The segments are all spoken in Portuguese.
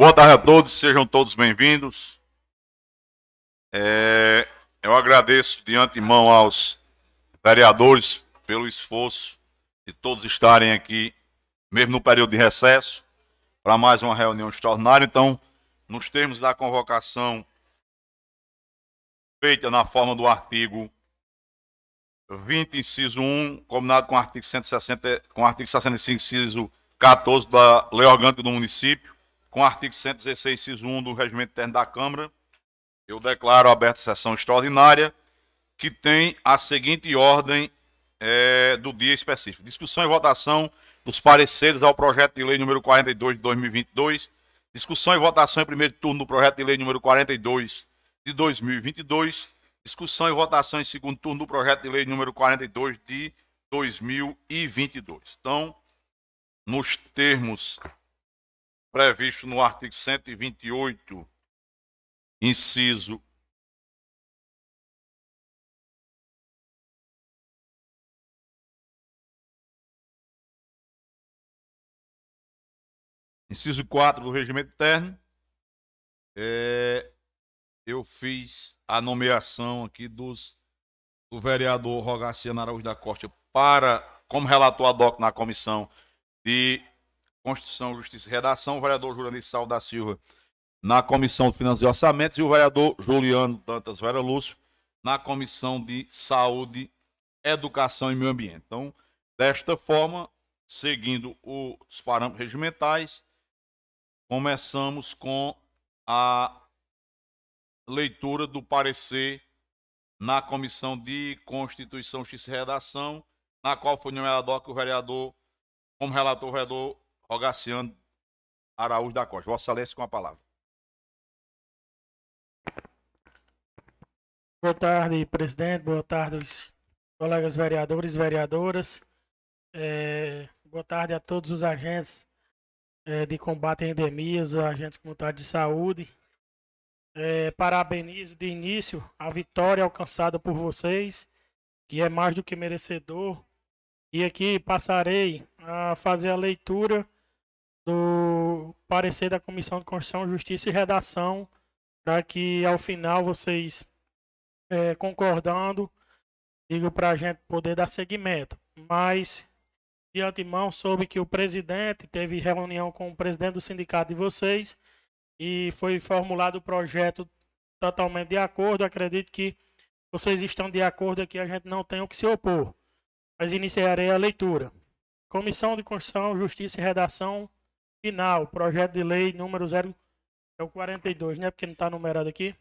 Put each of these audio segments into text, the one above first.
Boa tarde a todos, sejam todos bem-vindos. É, eu agradeço de antemão aos vereadores pelo esforço de todos estarem aqui, mesmo no período de recesso, para mais uma reunião extraordinária. Então, nos termos da convocação feita na forma do artigo 20, inciso 1, combinado com o artigo 160, com o artigo 65, inciso 14 da Lei Orgânica do Município, com o artigo 116, inciso 1 do Regimento Interno da Câmara, eu declaro aberta a sessão extraordinária, que tem a seguinte ordem é, do dia específico. Discussão e votação dos pareceres ao projeto de lei número 42 de 2022, discussão e votação em primeiro turno do projeto de lei número 42 de 2022, discussão e votação em segundo turno do projeto de lei número 42 de 2022. Então, nos termos previstos no artigo 128, inciso Inciso 4 do regimento interno, é, eu fiz a nomeação aqui dos, do vereador Rogaciano Araújo da Costa para, como relator ad hoc na comissão de Constituição, Justiça e Redação, o vereador Jurandir Sal da Silva na comissão de Finanças e Orçamentos e o vereador Juliano Dantas Vera Lúcio na comissão de Saúde, Educação e Meio Ambiente. Então, desta forma, seguindo os parâmetros regimentais, Começamos com a leitura do parecer na Comissão de Constituição, Justiça e Redação, na qual foi nomeado o vereador, como relator, o vereador Rogaciano Araújo da Costa. Vossa Excelência, com a palavra. Boa tarde, presidente. Boa tarde, os colegas vereadores e vereadoras. É, boa tarde a todos os agentes é, de combate a endemias, agentes comunitários de saúde. É, parabenizo de início a vitória alcançada por vocês, que é mais do que merecedor. E aqui passarei a fazer a leitura do parecer da Comissão de Constituição, Justiça e Redação, para que ao final vocês, é, concordando, digam para a gente poder dar seguimento. Mas de antemão soube que o presidente teve reunião com o presidente do sindicato de vocês e foi formulado o projeto totalmente de acordo. Acredito que vocês estão de acordo aqui, a gente não tem o que se opor. Mas iniciarei a leitura. Comissão de Constituição, Justiça e Redação final, projeto de lei número 0 é o 42, né? Porque não está numerado aqui.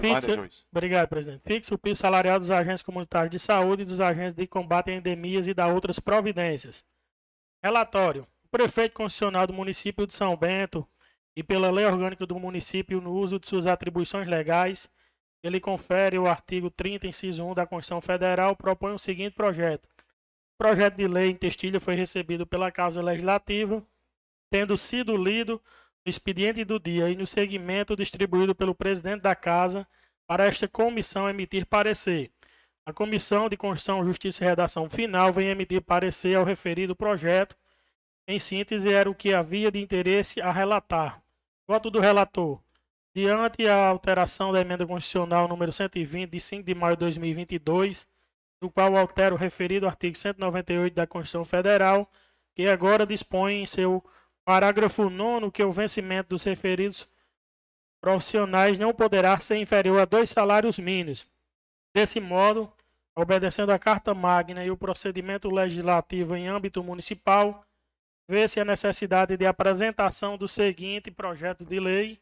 Fixa, obrigado, presidente. Fixa o piso salarial dos agentes comunitários de saúde e dos agentes de combate a endemias e da outras providências. Relatório. O prefeito constitucional do município de São Bento e pela lei orgânica do município no uso de suas atribuições legais, ele confere o artigo 30, inciso 1 da Constituição Federal, propõe o seguinte projeto. O projeto de lei em textilha foi recebido pela Casa Legislativa, tendo sido lido no expediente do dia e no segmento distribuído pelo presidente da Casa para esta comissão emitir parecer. A Comissão de Constituição, Justiça e Redação Final vem emitir parecer ao referido projeto. Em síntese, era o que havia de interesse a relatar. Voto do relator. Diante a alteração da emenda constitucional número 120, de 5 de maio de 2022, do qual altera o referido artigo 198 da Constituição Federal, que agora dispõe em seu Parágrafo 9 que o vencimento dos referidos profissionais não poderá ser inferior a dois salários mínimos. Desse modo, obedecendo a Carta Magna e o procedimento legislativo em âmbito municipal, vê-se a necessidade de apresentação do seguinte projeto de lei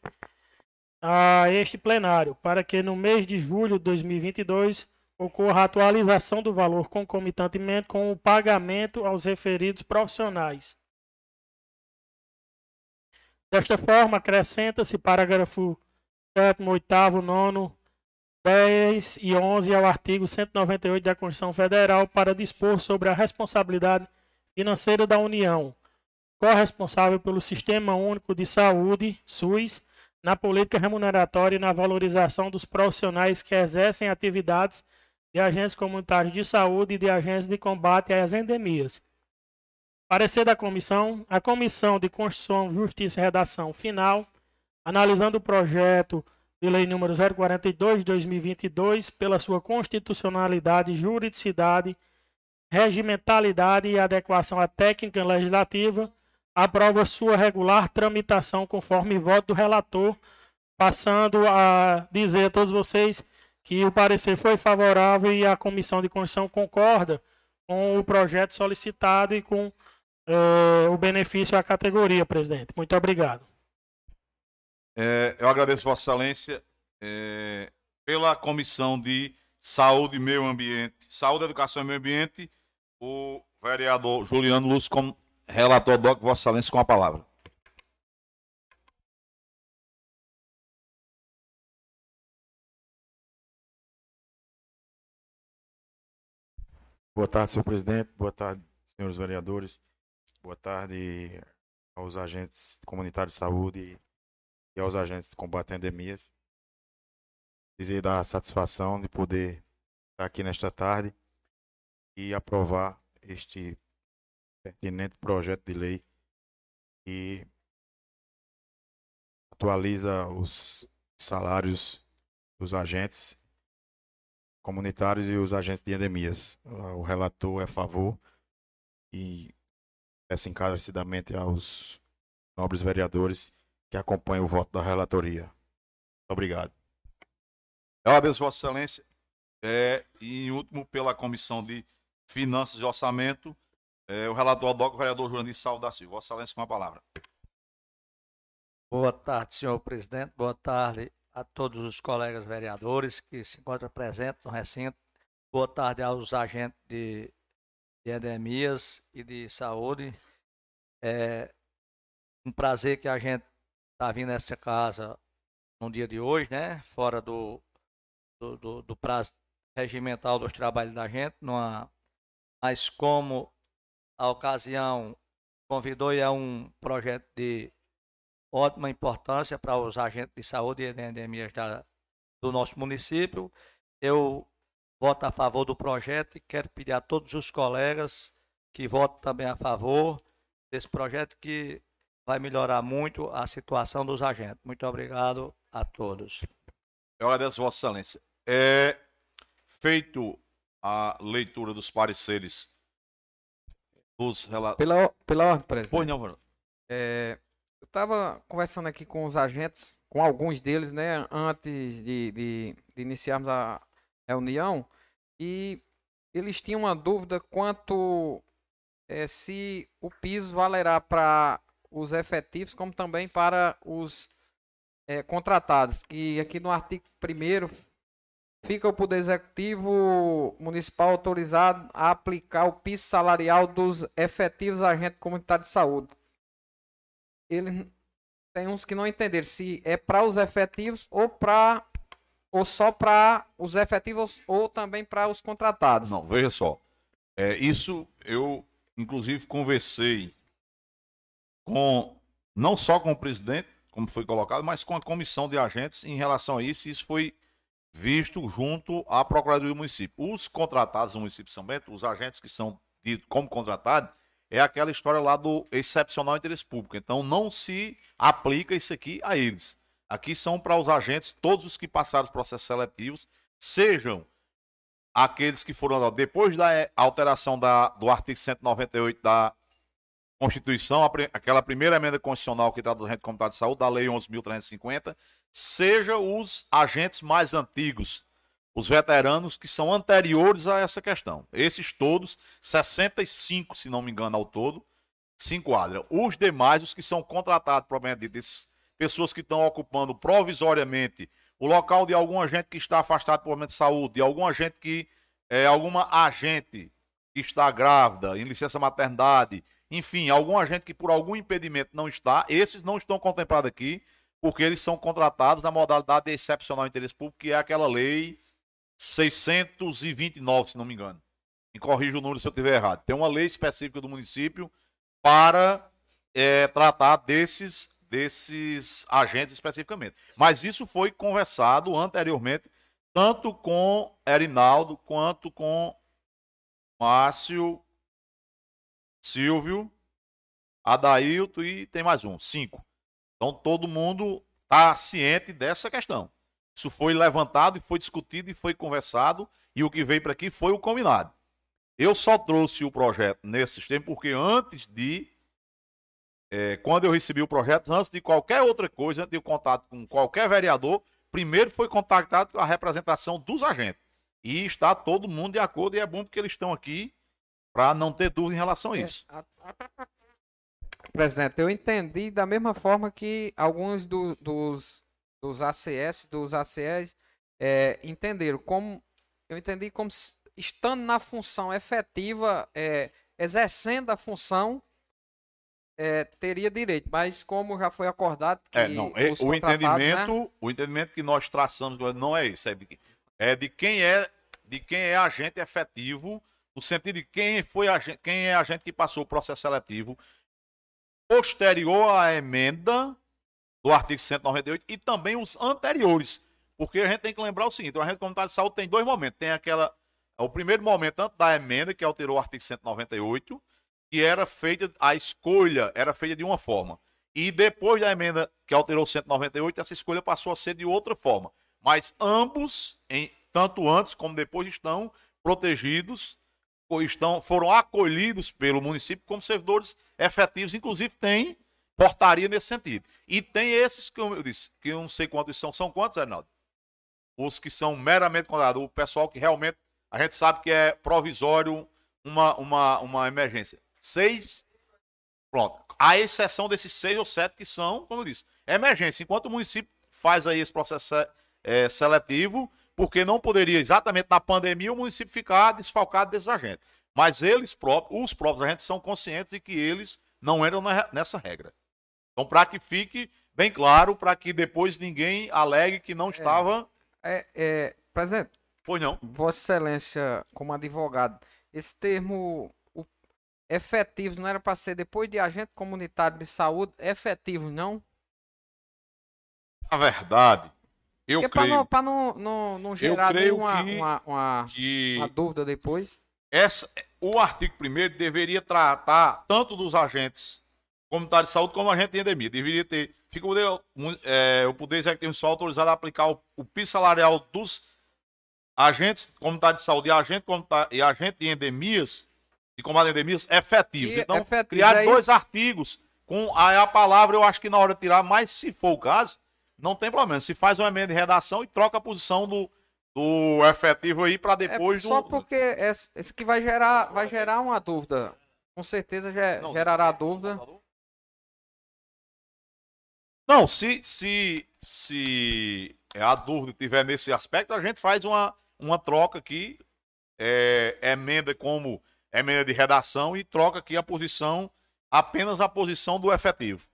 a este plenário, para que no mês de julho de 2022 ocorra a atualização do valor concomitantemente com o pagamento aos referidos profissionais Desta forma, acrescenta-se parágrafo 7, 8, 9, 10 e 11 ao artigo 198 da Constituição Federal para dispor sobre a responsabilidade financeira da União, corresponsável pelo Sistema Único de Saúde, SUS, na política remuneratória e na valorização dos profissionais que exercem atividades de agentes comunitários de saúde e de agentes de combate às endemias Parecer da comissão. A Comissão de Constituição, Justiça e Redação final, analisando o projeto de lei número 042 de 2022 pela sua constitucionalidade, juridicidade, regimentalidade e adequação à técnica legislativa, aprova sua regular tramitação conforme voto do relator, passando a dizer a todos vocês que o parecer foi favorável e a Comissão de Constituição concorda com o projeto solicitado e com é, o benefício à categoria, presidente. Muito obrigado. É, eu agradeço Vossa Excelência é, pela Comissão de Saúde e Meio Ambiente, Saúde, Educação e Meio Ambiente, o vereador Juliano Lúcio como relator do Vossa Excelência com a palavra. Boa tarde, senhor presidente. Boa tarde, senhores vereadores. Boa tarde aos agentes comunitários de saúde e aos agentes de combate a endemias. Dizer da satisfação de poder estar aqui nesta tarde e aprovar este pertinente projeto de lei que atualiza os salários dos agentes comunitários e os agentes de endemias. O relator é a favor e peço encarecidamente aos nobres vereadores que acompanham o voto da relatoria. Muito obrigado. Eu agradeço, Vossa Excelência. É, e em último, pela Comissão de Finanças e Orçamento, é, o relator do vereador Jurandir Salvo da Silva. Vossa Excelência, com a palavra. Boa tarde, senhor presidente. Boa tarde a todos os colegas vereadores que se encontram presentes no recinto. Boa tarde aos agentes de de endemias e de saúde. É um prazer que a gente está vindo nessa casa no dia de hoje, né? Fora do, do, do, do prazo regimental dos trabalhos da gente, numa, mas como a ocasião convidou e é um projeto de ótima importância para os agentes de saúde e de endemias da, do nosso município. Eu voto a favor do projeto e quero pedir a todos os colegas que votem também a favor desse projeto que vai melhorar muito a situação dos agentes. Muito obrigado a todos. Eu agradeço, Vossa Excelência. É feito a leitura dos pareceres dos relatos. Pela, pela ordem, presidente. Pois não, é, Eu estava conversando aqui com os agentes, com alguns deles, né, antes de, de, de iniciarmos a, reunião e eles tinham uma dúvida quanto é, se o piso valerá para os efetivos como também para os é, contratados. Que aqui no artigo 1 fica o Poder Executivo Municipal autorizado a aplicar o piso salarial dos efetivos agentes comunitários de saúde. Ele tem uns que não entenderam se é para os efetivos ou para ou só para os efetivos ou também para os contratados? Não, veja só. É, isso eu, inclusive, conversei com não só com o presidente, como foi colocado, mas com a comissão de agentes em relação a isso. Isso foi visto junto à Procuradoria do município. Os contratados do município de São Bento, os agentes que são ditos como contratados, é aquela história lá do excepcional interesse público. Então não se aplica isso aqui a eles. Aqui são para os agentes, todos os que passaram os processos seletivos, sejam aqueles que foram depois da eh, alteração da, do artigo 198 da Constituição, aquela primeira emenda constitucional que trata do agente comunitário de saúde, da Lei 11.350, seja os agentes mais antigos, os veteranos que são anteriores a essa questão. Esses todos, 65, se não me engano, ao todo, se enquadram. Os demais, os que são contratados, provavelmente, desses pessoas que estão ocupando provisoriamente o local de algum agente que está afastado por momento de saúde, de algum agente que é alguma agente que está grávida, em licença maternidade, enfim, algum agente que por algum impedimento não está, esses não estão contemplados aqui, porque eles são contratados na modalidade de excepcional interesse público, que é aquela lei 629, se não me engano. Me corrija o número se eu estiver errado. Tem uma lei específica do município para é, tratar desses desses agentes especificamente. Mas isso foi conversado anteriormente, tanto com Erinaldo quanto com Márcio, Silvio Adailto e tem mais um, cinco. Então todo mundo está ciente dessa questão. Isso foi levantado e foi discutido e foi conversado e o que veio para aqui foi o combinado. Eu só trouxe o projeto nesse sistema porque antes de é, quando eu recebi o projeto, antes de qualquer outra coisa, antes de contato com qualquer vereador, primeiro foi contactado com a representação dos agentes. E está todo mundo de acordo, e é bom porque eles estão aqui para não ter dúvida em relação a É, isso. Presidente, eu entendi da mesma forma que alguns do- dos, dos ACS, dos ACS, é, entenderam. Como, eu entendi como estando na função efetiva, é, exercendo a função, é, teria direito. Mas como já foi acordado que É, não, é- o né, entendimento, o entendimento que nós traçamos não é esse, é de, é de quem é de quem é agente efetivo, no sentido de quem foi agente, quem é agente que passou o processo seletivo posterior à emenda do artigo 198 e também os anteriores, porque a gente tem que lembrar o seguinte, o agente comunitário de saúde tem dois momentos, tem aquela o primeiro momento antes da emenda que alterou o artigo 198, que era feita a escolha era feita de uma forma. E depois da emenda que alterou o 198, essa escolha passou a ser de outra forma. Mas ambos, em, tanto antes como depois, estão protegidos, estão, foram acolhidos pelo município como servidores efetivos, inclusive tem portaria nesse sentido. E tem esses que eu disse, que eu não sei quantos são. São quantos, Arnaldo? Os que são meramente contratados, o pessoal que realmente a gente sabe que é provisório uma, uma, uma emergência. Seis Pronto. A exceção desses seis ou sete que são, como eu disse, emergência. Enquanto o município faz aí esse processo é, seletivo, porque não poderia, exatamente na pandemia, o município ficar desfalcado desses agentes. Mas eles próprios, os próprios agentes são conscientes de que eles não entram na- nessa regra. Então, para que fique bem claro, para que depois ninguém alegue que não estava. É, é, presidente, Pois não. Vossa Excelência, como advogado, esse termo o, efetivo não era para ser depois de agente comunitário de saúde, efetivo, não? Na verdade, eu Porque para creio não, pra não, não, não gerar nenhuma que- uma, uma, que. uma dúvida depois. essa, o artigo 1 deveria tratar tanto dos agentes comunitários de saúde como agente de endemia. Deveria ter. Fica o poder, é, o poder executivo só autorizado a aplicar o, o piso salarial dos agentes comunitários de saúde e agente, e agente de endemias, de combate a endemias, efetivos. E então, criar aí- dois artigos com a, a palavra, eu acho que na hora de tirar, mas se for o caso, não tem problema. Se faz uma emenda de redação e troca a posição do, do efetivo aí para É depois só do. porque esse, esse que vai gerar, vai gerar uma dúvida. Com certeza Não, gerará dúvida. Não, se, se, se a dúvida tiver nesse aspecto, a gente faz uma, uma troca aqui, é, emenda como emenda de redação e troca aqui a posição, apenas a posição do efetivo.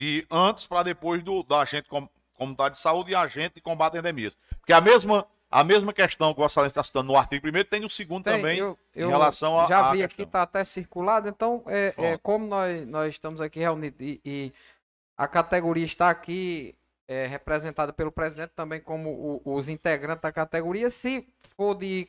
De antes para depois do, da agente com- comunitário de saúde e agente de combate a endemias. Porque a mesma, a mesma questão que o Excelência está citando no artigo 1 tem no segundo Tem, também, eu, em eu relação a. já vi aqui, tá até circulado, então é, é, como nós, nós estamos aqui reunidos e, e a categoria está aqui é, representada pelo presidente também como o- os integrantes da categoria, se for de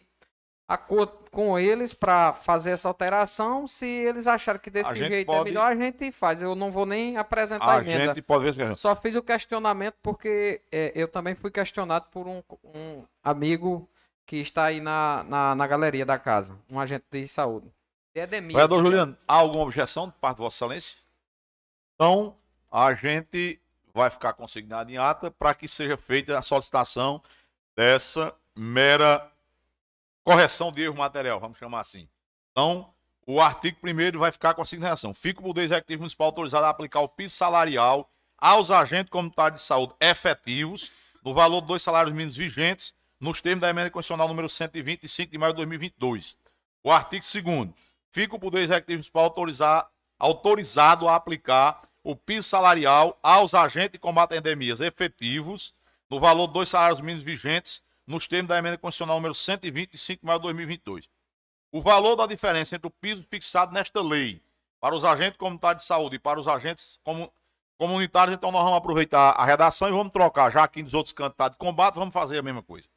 acordo com eles para fazer essa alteração, se eles acharem que desse jeito é pode- melhor, a gente faz. Eu não vou nem apresentar a A emenda. gente pode ver se Só fiz o questionamento porque é, eu também fui questionado por um, um amigo que está aí na, na, na galeria da casa, um agente de saúde. É Edemir. Vereador Juliano, há alguma objeção de parte de Vossa Excelência? Então, a gente vai ficar consignado em ata para que seja feita a solicitação dessa mera correção de erro material, vamos chamar assim. Então, o artigo 1 vai ficar com a signação. Fica o Poder Executivo Municipal autorizado a aplicar o piso salarial aos agentes comunitários de saúde efetivos, no valor de dois salários mínimos vigentes, nos termos da emenda constitucional número 125 de maio de 2022. O artigo 2 fica o Poder Executivo Municipal autorizar, autorizado a aplicar o piso salarial aos agentes de combate a endemias efetivos, no valor de dois salários mínimos vigentes, nos termos da emenda constitucional número 125 de maio de 2022. O valor da diferença entre o piso fixado nesta lei para os agentes comunitários de saúde e para os agentes comu- comunitários, então nós vamos aproveitar a redação e vamos trocar, já que nos outros cantos está de combate, vamos fazer a mesma coisa.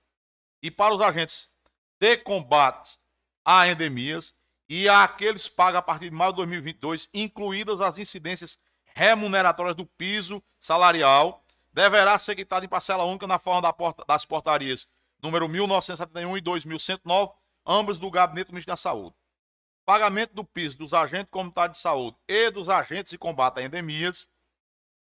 E para os agentes de combate a endemias, e àqueles pagos a partir de maio de 2022, incluídas as incidências remuneratórias do piso salarial, deverá ser quitado em parcela única na forma da porta, das portarias número 1971 e 2109, ambas do Gabinete do Ministro da Saúde. Pagamento do piso dos agentes comunitários de saúde e dos agentes de combate a endemias,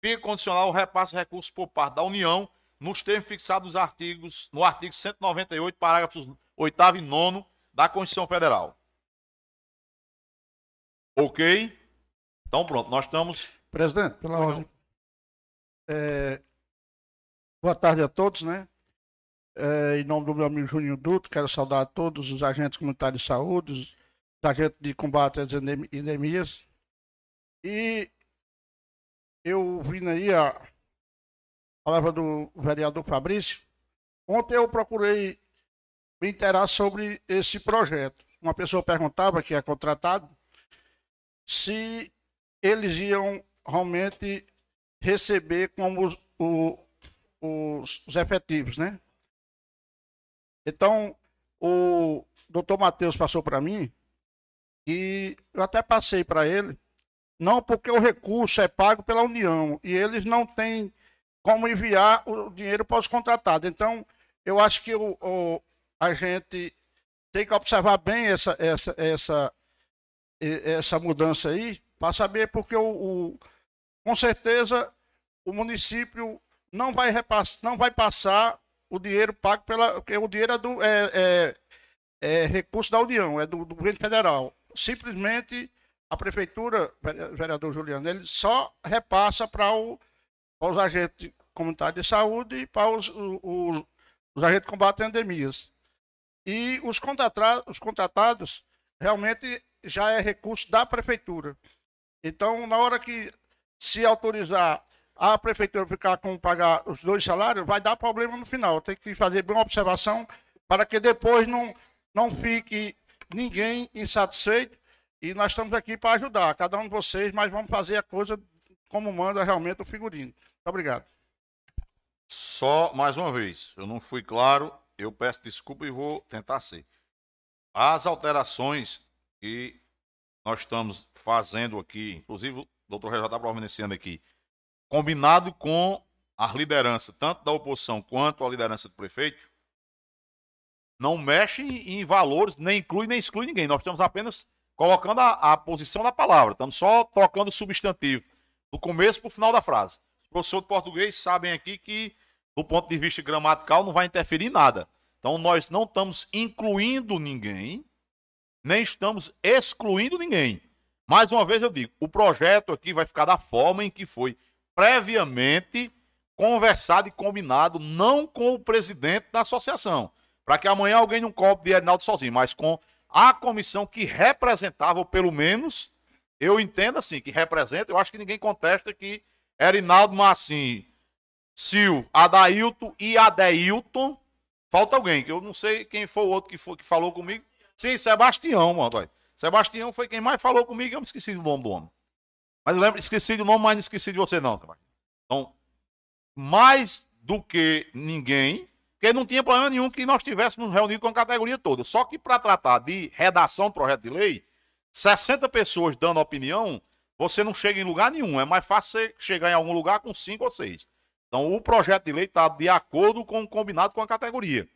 fica condicional ao repasse de recursos por parte da União, nos termos fixados nos artigos, no artigo 198, parágrafos 8 e 9 da Constituição Federal. Ok? Então pronto, nós estamos. Presidente, pela ordem. É, boa tarde a todos, né? É, em nome do meu amigo Juninho Duto, quero saudar todos os agentes comunitários de saúde, os agentes de combate às endemias. E eu vim aí a palavra do vereador Fabrício. Ontem eu procurei me interar sobre esse projeto. Uma pessoa perguntava, que é contratado, se eles iam realmente receber como os, os, os efetivos, né? Então, o doutor Matheus passou para mim e eu até passei para ele, não porque o recurso é pago pela União e eles não têm como enviar o dinheiro para os contratados. Então, eu acho que o, o a gente tem que observar bem essa, essa, essa, essa mudança aí, para saber porque o, o, com certeza o município não vai, repassar, não vai passar o dinheiro pago pela. Porque o dinheiro é, do, é, é, é recurso da União, é do, do, governo federal. Simplesmente a prefeitura, vereador Juliano, ele só repassa para os agentes comunitários de saúde e para os, os, os agentes de combate a endemias. E os, contratados, os contratados realmente já é recurso da prefeitura. Então, na hora que se autorizar a prefeitura ficar com pagar os dois salários, vai dar problema no final. Tem que fazer bem uma observação para que depois não, não fique ninguém insatisfeito. E nós estamos aqui para ajudar cada um de vocês, mas vamos fazer a coisa como manda realmente o figurino. Muito obrigado. Só mais uma vez, eu não fui claro, eu peço desculpa e vou tentar ser. As alterações que nós estamos fazendo aqui, inclusive o doutor Regis está providenciando aqui, combinado com a liderança, tanto da oposição quanto a liderança do prefeito, não mexe em valores, nem inclui nem exclui ninguém. Nós estamos apenas colocando a, a posição da palavra, estamos só tocando o substantivo, do começo para o final da frase. Os professores de português sabem aqui que, do ponto de vista gramatical, não vai interferir em nada. Então, nós não estamos incluindo ninguém, nem estamos excluindo ninguém. Mais uma vez eu digo, o projeto aqui vai ficar da forma em que foi previamente conversado e combinado, não com o presidente da associação, para que amanhã alguém não cobre de Reinaldo sozinho, mas com a comissão que representava, ou pelo menos, eu entendo assim, que representa, eu acho que ninguém contesta que Erinaldo Massim, Silvio, Adailton e Adeilton, falta alguém, que eu não sei quem foi o outro que, foi, que falou comigo. Sim, Sebastião, mano. Sebastião foi quem mais falou comigo, eu me esqueci do nome do homem. Mas eu lembro, esqueci do nome, mas não esqueci de você, não. Então, mais do que ninguém, porque não tinha problema nenhum que nós tivéssemos reunido com a categoria toda. Só que para tratar de redação do projeto de lei, 60 pessoas dando opinião, você não chega em lugar nenhum. É mais fácil você chegar em algum lugar com 5 ou 6. Então, o projeto de lei está de acordo com o combinado com a categoria.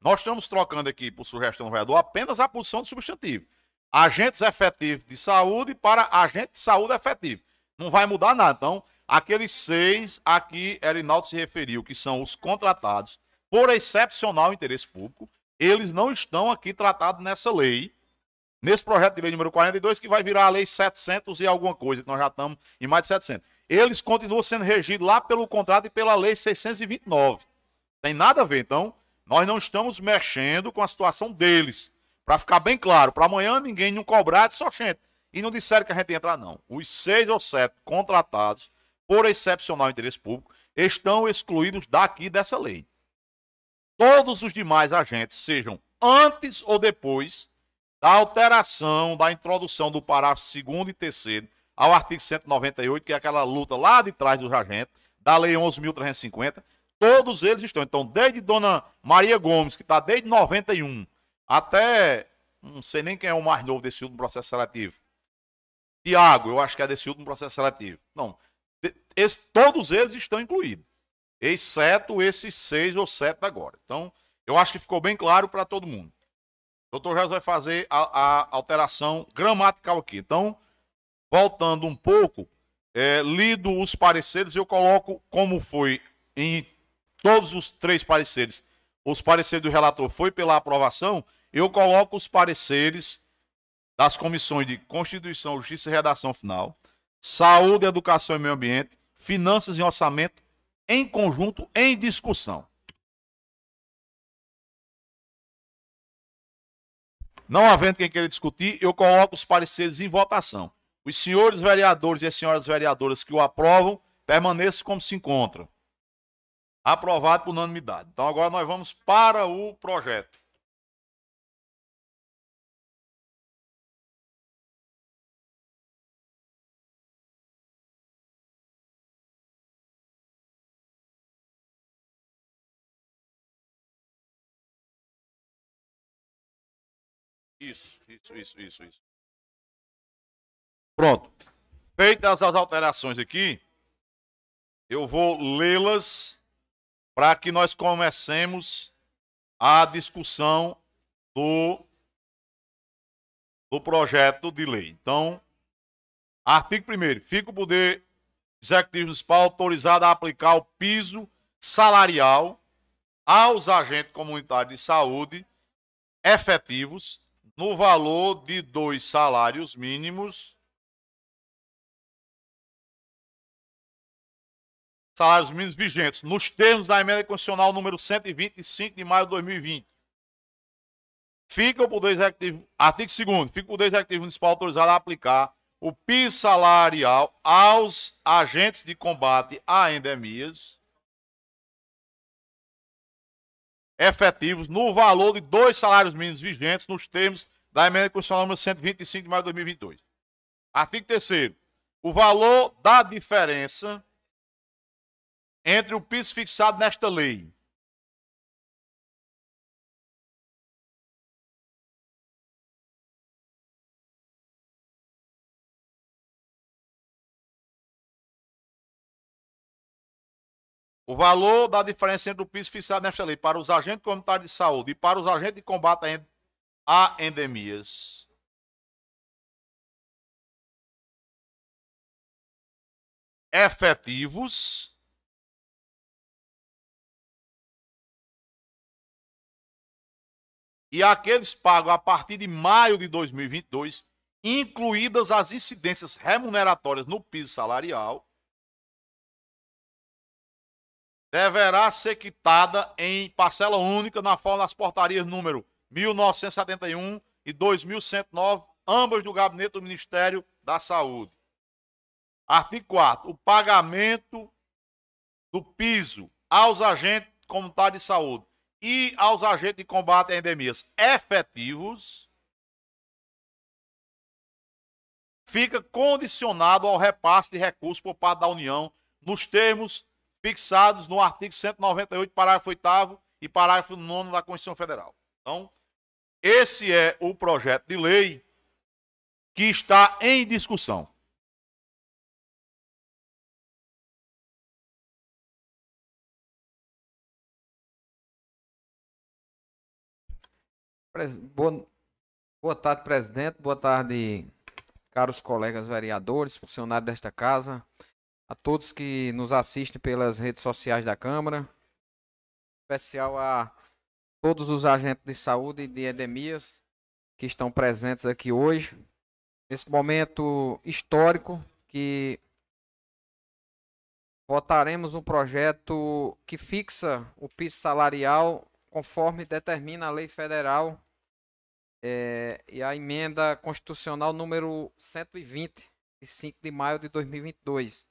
Nós estamos trocando aqui, por sugestão do vereador, apenas a posição de substantivo agentes efetivos de saúde para agente de saúde efetivo. Não vai mudar nada. Então, aqueles seis aqui, Erinaldo se referiu, que são os contratados por excepcional interesse público, eles não estão aqui tratados nessa lei, nesse projeto de lei número 42, que vai virar a lei 700 e alguma coisa, que nós já estamos em mais de 700. Eles continuam sendo regidos lá pelo contrato e pela lei 629. Tem nada a ver. Então, nós não estamos mexendo com a situação deles. Para ficar bem claro, para amanhã ninguém não cobrar de só gente. E não disseram que a gente ia entrar, não. Os seis ou sete contratados por excepcional interesse público estão excluídos daqui dessa lei. Todos os demais agentes, sejam antes ou depois da alteração, da introdução do parágrafo 2 e 3 ao artigo 198, que é aquela luta lá de trás dos agentes, da Lei 11.350, todos eles estão. Então, desde Dona Maria Gomes, que está desde 91, até Não sei nem quem é o mais novo desse último processo seletivo. Tiago, eu acho que é desse último processo seletivo. Não. Esse, todos eles estão incluídos. Exceto esses seis ou sete agora. Então, eu acho que ficou bem claro para todo mundo. O doutor José vai fazer a, a, alteração gramatical aqui. Então, voltando um pouco, é, lido os pareceres, eu coloco como foi em todos os três pareceres. Os pareceres do relator foi pela aprovação, eu coloco os pareceres das comissões de Constituição, Justiça e Redação Final, Saúde, Educação e Meio Ambiente, Finanças e Orçamento, em conjunto, em discussão. Não havendo quem queira discutir, eu coloco os pareceres em votação. Os senhores vereadores e as senhoras vereadoras que o aprovam, permaneçam como se encontram. Aprovado por unanimidade. Então agora nós vamos para o projeto. Isso, isso, isso, isso, isso. Pronto. Feitas as alterações aqui, eu vou lê-las para que nós comecemos a discussão do, do projeto de lei. Então, artigo 1 fica o poder executivo municipal autorizado a aplicar o piso salarial aos agentes comunitários de saúde efetivos no valor de dois salários mínimos. Salários mínimos vigentes, nos termos da emenda constitucional número 125 de maio de 2020. Fica o Poder Executivo, artigo 2 fica o Poder Executivo Municipal autorizado a aplicar o piso salarial aos agentes de combate a endemias efetivos no valor de dois salários mínimos vigentes nos termos da emenda constitucional número 125 de maio de 2022. Artigo 3 O valor da diferença entre o piso fixado nesta lei O valor da diferença entre o piso fixado nesta lei para os agentes comunitários de saúde e para os agentes de combate a endemias. Efetivos. E aqueles pagos a partir de maio de 2022, incluídas as incidências remuneratórias no piso salarial deverá ser quitada em parcela única na forma das portarias número 1971 e 2109, ambas do gabinete do Ministério da Saúde. Artigo 4 O pagamento do piso aos agentes comunitários de saúde e aos agentes de combate a endemias efetivos fica condicionado ao repasse de recursos por parte da União nos termos fixados no artigo 198, parágrafo 8 e parágrafo 9 da Constituição Federal. Então, esse é o projeto de lei que está em discussão. Boa, boa tarde, presidente. Boa tarde, caros colegas vereadores, funcionários desta casa a todos que nos assistem pelas redes sociais da Câmara, em especial a todos os agentes de saúde e de endemias que estão presentes aqui hoje, nesse momento histórico que votaremos um projeto que fixa o piso salarial conforme determina a lei federal é, e a emenda constitucional número 120, de 5 de maio de 2022.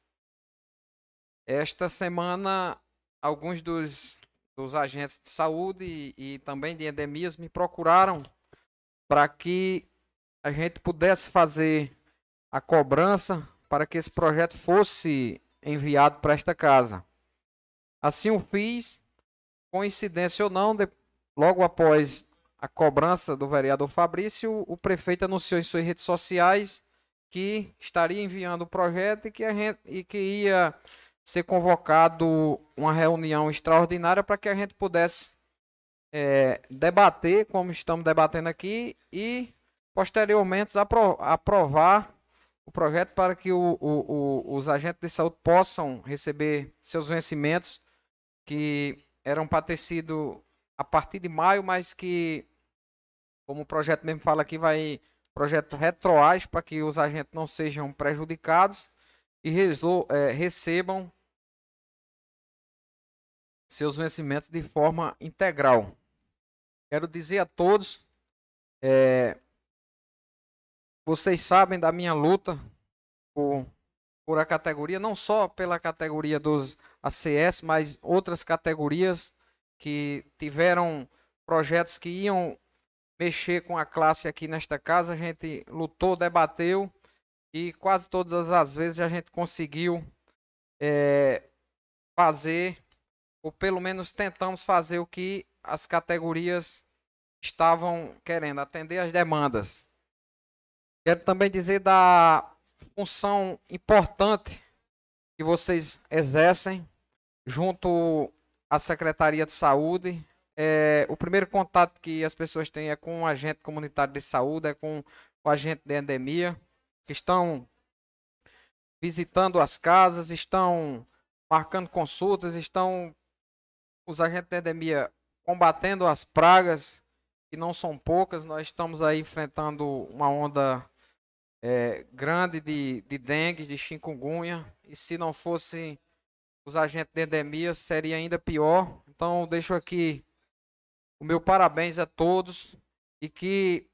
Esta semana, alguns dos, dos agentes de saúde e, e também de endemias me procuraram para que a gente pudesse fazer a cobrança para que esse projeto fosse enviado para esta casa. Assim o fiz, coincidência ou não, de, logo após a cobrança do vereador Fabrício, o prefeito anunciou em suas redes sociais que estaria enviando o projeto e que, gente, e que ia ser convocado uma reunião extraordinária para que a gente pudesse é, debater, como estamos debatendo aqui, e posteriormente apro aprovar o projeto para que o, o, o, os agentes de saúde possam receber seus vencimentos que eram para ter sido a partir de maio, mas que, como o projeto mesmo fala aqui, vai projeto retroais para que os agentes não sejam prejudicados e é, recebam seus vencimentos de forma integral. Quero dizer a todos, é, vocês sabem da minha luta por, por a categoria, não só pela categoria dos ACS, mas outras categorias que tiveram projetos que iam mexer com a classe aqui nesta casa. A gente lutou, debateu e quase todas as vezes a gente conseguiu é, fazer, ou pelo menos tentamos fazer o que as categorias estavam querendo, atender as demandas. Quero também dizer da função importante que vocês exercem junto à Secretaria de Saúde, é, o primeiro contato que as pessoas têm é com o agente comunitário de saúde, é com o agente de endemia, que estão visitando as casas, estão marcando consultas, estão os agentes de endemia combatendo as pragas, que não são poucas. Nós estamos aí enfrentando uma onda é, grande de, de dengue, de chikungunya, e se não fossem os agentes de endemia, seria ainda pior. Então, deixo aqui o meu parabéns a todos e que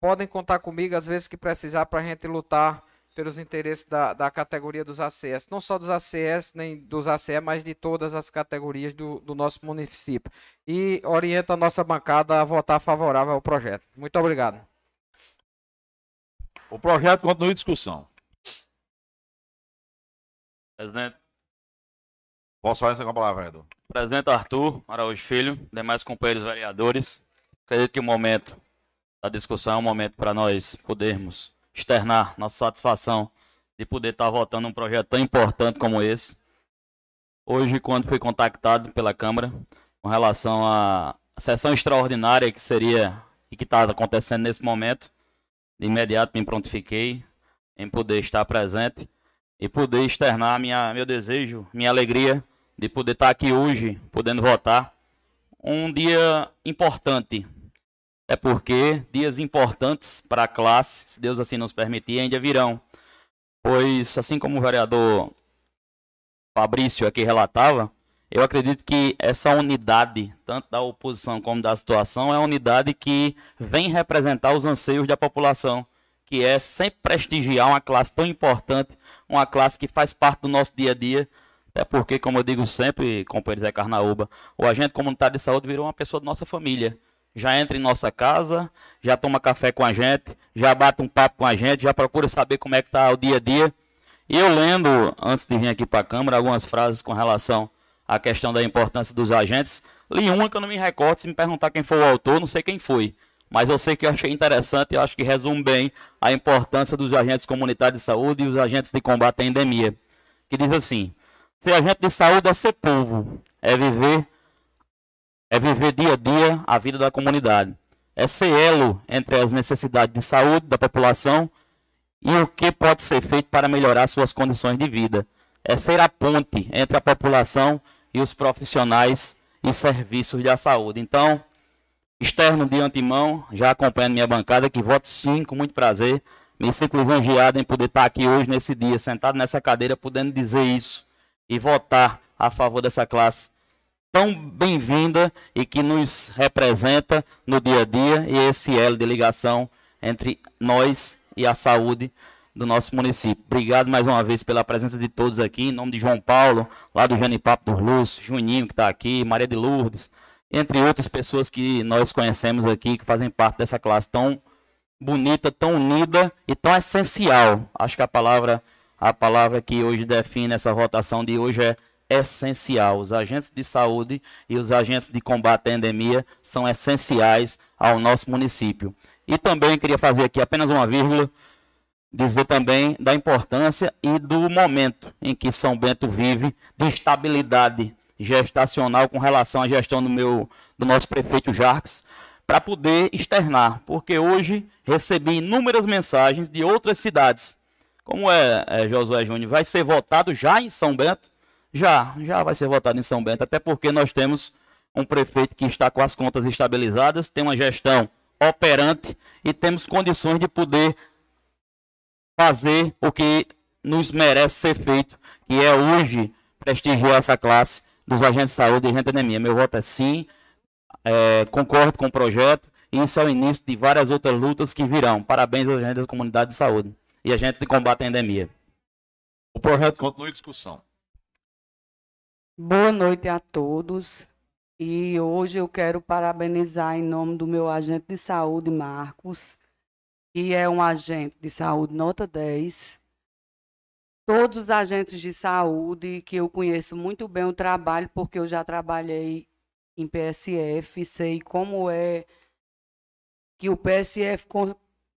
podem contar comigo às vezes que precisar para a gente lutar pelos interesses da, da categoria dos ACS, não só dos ACS nem dos ACE, mas de todas as categorias do, do nosso município. E orienta a nossa bancada a votar favorável ao projeto. Muito obrigado. O projeto continua em discussão. Presidente. Posso falar com a palavra, vereador? Presidente Arthur Araújo Filho, demais companheiros vereadores, acredito que o momento da discussão é um momento para nós podermos externar nossa satisfação de poder estar votando um projeto tão importante como esse. Hoje, quando fui contactado pela Câmara com relação à sessão extraordinária que seria e que está acontecendo nesse momento, de imediato me prontifiquei em poder estar presente e poder externar minha, meu desejo, minha alegria de poder estar aqui hoje, podendo votar. Um dia importante. É porque dias importantes para a classe, se Deus assim nos permitir, ainda virão. Pois, assim como o vereador Fabrício aqui relatava, eu acredito que essa unidade, tanto da oposição como da situação, é uma unidade que vem representar os anseios da população, que é sempre prestigiar uma classe tão importante, uma classe que faz parte do nosso dia a dia, até porque, como eu digo sempre, companheiro Zé Carnaúba, o agente comunitário de saúde virou uma pessoa da nossa família. Já entra em nossa casa, já toma café com a gente, já bate um papo com a gente, já procura saber como é que está o dia a dia. E eu lendo, antes de vir aqui para a Câmara, algumas frases com relação à questão da importância dos agentes. Li uma que eu não me recordo, se me perguntar quem foi o autor, não sei quem foi. Mas eu sei que eu achei interessante e acho que resume bem a importância dos agentes comunitários de saúde e os agentes de combate à endemia. Que diz assim: Ser agente de saúde é ser povo, é viver, é viver dia a dia a vida da comunidade. É ser elo entre as necessidades de saúde da população e o que pode ser feito para melhorar suas condições de vida. É ser a ponte entre a população e os profissionais e serviços da saúde. Então, externo de antemão, já acompanhando minha bancada, que voto sim, com muito prazer. Me sinto lisonjeado em poder estar aqui hoje, nesse dia, sentado nessa cadeira, podendo dizer isso e votar a favor dessa classe tão bem-vinda e que nos representa no dia a dia e esse elo de ligação entre nós e a saúde do nosso município. Obrigado mais uma vez pela presença de todos aqui, em nome de João Paulo, lá do Janipapo dos Lúcios, Juninho que está aqui, Maria de Lourdes, entre outras pessoas que nós conhecemos aqui, que fazem parte dessa classe tão bonita, tão unida e tão essencial. Acho que a palavra a palavra que hoje define essa votação de hoje é essencial. Os agentes de saúde e os agentes de combate à endemia são essenciais ao nosso município. E também queria fazer aqui apenas uma vírgula, dizer também da importância e do momento em que São Bento vive de estabilidade gestacional com relação à gestão do meu do nosso prefeito Jarques, para poder externar, porque hoje recebi inúmeras mensagens de outras cidades. Como é, é Josué Júnior, vai ser votado já em São Bento? Já, já vai ser votado em São Bento, até porque nós temos um prefeito que está com as contas estabilizadas, tem uma gestão operante e temos condições de poder fazer o que nos merece ser feito, que é hoje prestigiar essa classe dos agentes de saúde e gente anemia. Meu voto é sim, é, concordo com o projeto e isso é o início de várias outras lutas que virão. Parabéns aos agentes da comunidade de saúde e agentes de combate à endemia. O projeto continua em discussão. Boa noite a todos. E hoje eu quero parabenizar em nome do meu agente de saúde, Marcos, que é um agente de saúde nota 10. Todos os agentes de saúde que eu conheço muito bem o trabalho, porque eu já trabalhei em PSF, sei como é que o PSF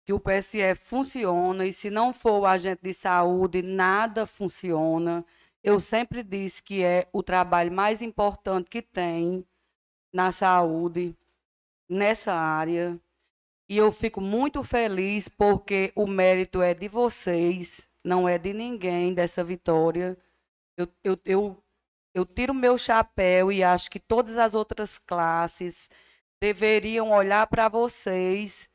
que o PSF funciona e se não for o agente de saúde, nada funciona. Eu sempre disse que é o trabalho mais importante que tem na saúde, nessa área. E eu fico muito feliz porque o mérito é de vocês, não é de ninguém dessa vitória. Eu, eu, eu, eu tiro meu chapéu e acho que todas as outras classes deveriam olhar para vocês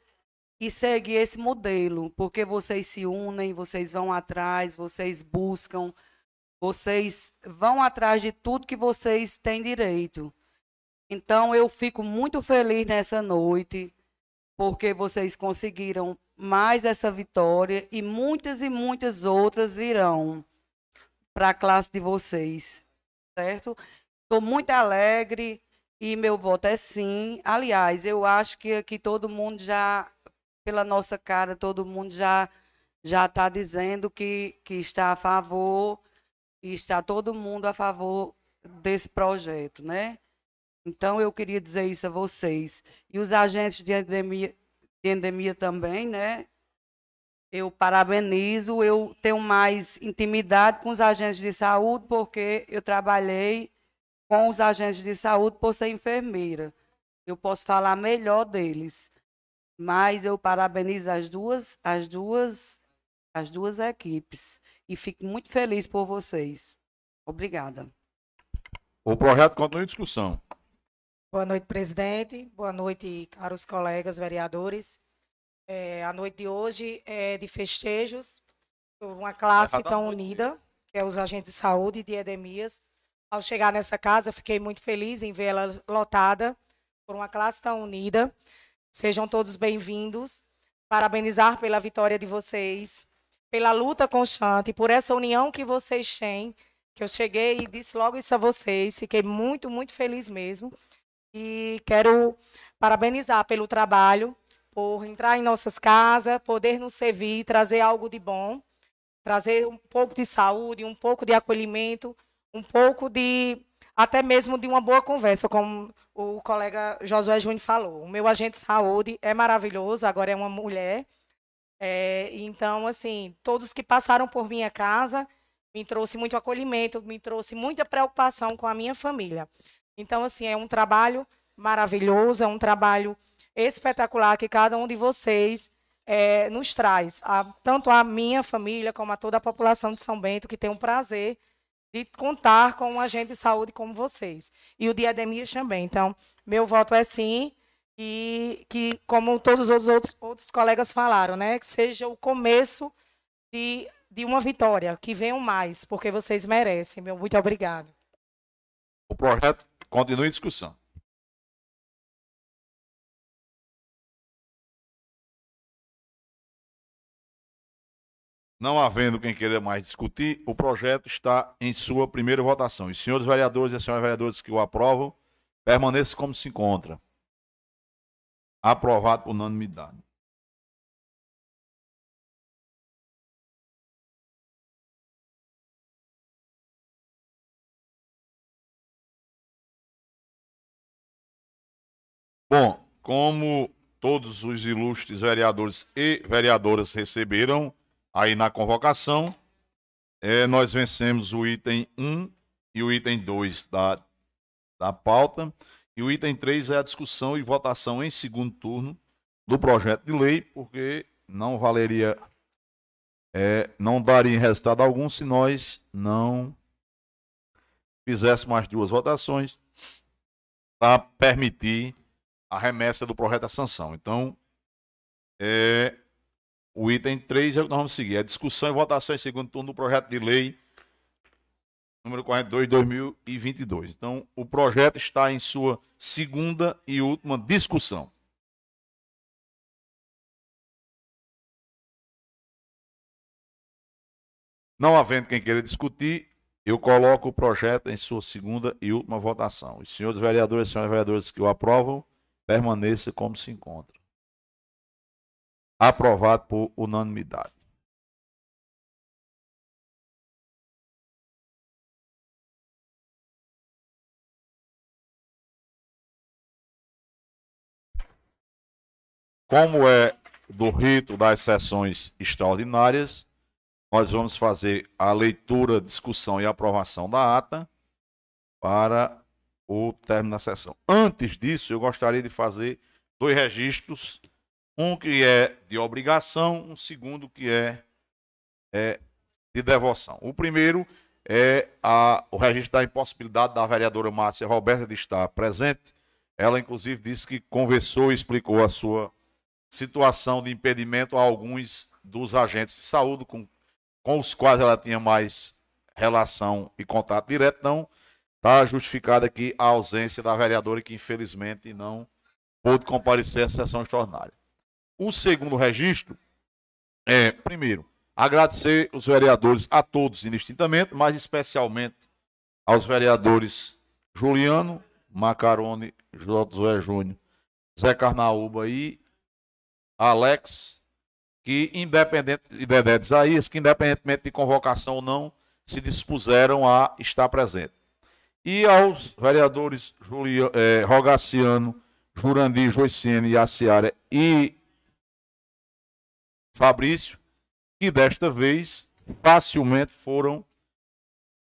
e seguir esse modelo, porque vocês se unem, vocês vão atrás, vocês buscam, vocês vão atrás de tudo que vocês têm direito. Então eu fico muito feliz nessa noite, porque vocês conseguiram mais essa vitória e muitas e muitas outras virão para a classe de vocês, certo? Estou muito alegre e meu voto é sim. Aliás, eu acho que aqui todo mundo já, pela nossa cara, todo mundo já já está dizendo que, que está a favor e está todo mundo a favor desse projeto, né? Então, eu queria dizer isso a vocês. E os agentes de endemia, de endemia também, né? Eu parabenizo, eu tenho mais intimidade com os agentes de saúde, porque eu trabalhei com os agentes de saúde por ser enfermeira. Eu posso falar melhor deles. Mas eu parabenizo as duas, as duas, as duas equipes. E fico muito feliz por vocês. Obrigada. O projeto continua em discussão. Boa noite, presidente. Boa noite, caros colegas vereadores. É, a noite de hoje é de festejos por uma classe tão unida, que é os agentes de saúde de Edemias. Ao chegar nessa casa, fiquei muito feliz em vê-la lotada por uma classe tão unida. Sejam todos bem-vindos. Parabenizar pela vitória de vocês, pela luta constante, por essa união que vocês têm, que eu cheguei e disse logo isso a vocês. Fiquei muito, muito feliz mesmo. E quero parabenizar pelo trabalho, por entrar em nossas casas, poder nos servir, trazer algo de bom, trazer um pouco de saúde, um pouco de acolhimento, um pouco de até mesmo de uma boa conversa, como o colega Josué Júnior falou. O meu agente de saúde é maravilhoso, agora é uma mulher. É, então, assim, todos que passaram por minha casa me trouxe muito acolhimento, me trouxe muita preocupação com a minha família. Então, assim, é um trabalho maravilhoso, é um trabalho espetacular que cada um de vocês é, nos traz, a, tanto a minha família como a toda a população de São Bento, que tem o prazer de contar com um agente de saúde como vocês. E o Diademias também. Então, meu voto é sim, e que, como todos os outros, outros colegas falaram, né, que seja o começo de, de uma vitória, que venham mais, porque vocês merecem. Meu muito obrigado. O projeto Continua em discussão. Não havendo quem queira mais discutir, o projeto está em sua primeira votação. Os senhores vereadores e senhoras vereadoras que o aprovam, permaneçam como se encontra. Aprovado por unanimidade. Bom, como todos os ilustres vereadores e vereadoras receberam aí na convocação, é, nós vencemos o item 1 e o item 2 da, da pauta. E o item 3 é a discussão e votação em segundo turno do projeto de lei, porque não valeria, é, não daria resultado algum se nós não fizéssemos as duas votações para permitir a remessa do projeto à sanção. Então, é, o item 3 é o que nós vamos seguir. A discussão e votação em segundo turno do projeto de lei número 42 de 2022. Então, o projeto está em sua segunda e última discussão. Não havendo quem queira discutir, eu coloco o projeto em sua segunda e última votação. Os senhores vereadores e senhoras vereadoras que o aprovam, permaneça como se encontra. Aprovado por unanimidade. Como é do rito das sessões extraordinárias, nós vamos fazer a leitura, discussão e aprovação da ata para o término da sessão. Antes disso, eu gostaria de fazer dois registros, um que é de obrigação, um segundo que é, é de devoção. O primeiro é a, o registro da impossibilidade da vereadora Márcia Roberta de estar presente. Ela, inclusive, disse que conversou e explicou a sua situação de impedimento a alguns dos agentes de saúde com, com os quais ela tinha mais relação e contato direto. Então, está justificada aqui a ausência da vereadora que, infelizmente, não pôde comparecer à sessão extraordinária. O segundo registro é, primeiro, agradecer os vereadores a todos indistintamente, mas especialmente aos vereadores Juliano, Macarone, Josué Júnior, Zé Carnaúba e Alex, que independente, e Dedé Isaías, que independentemente de convocação ou não, se dispuseram a estar presente. E aos vereadores Juliano, eh, Rogaciano, Jurandir, Joicene, Aciara e Fabrício, que desta vez facilmente foram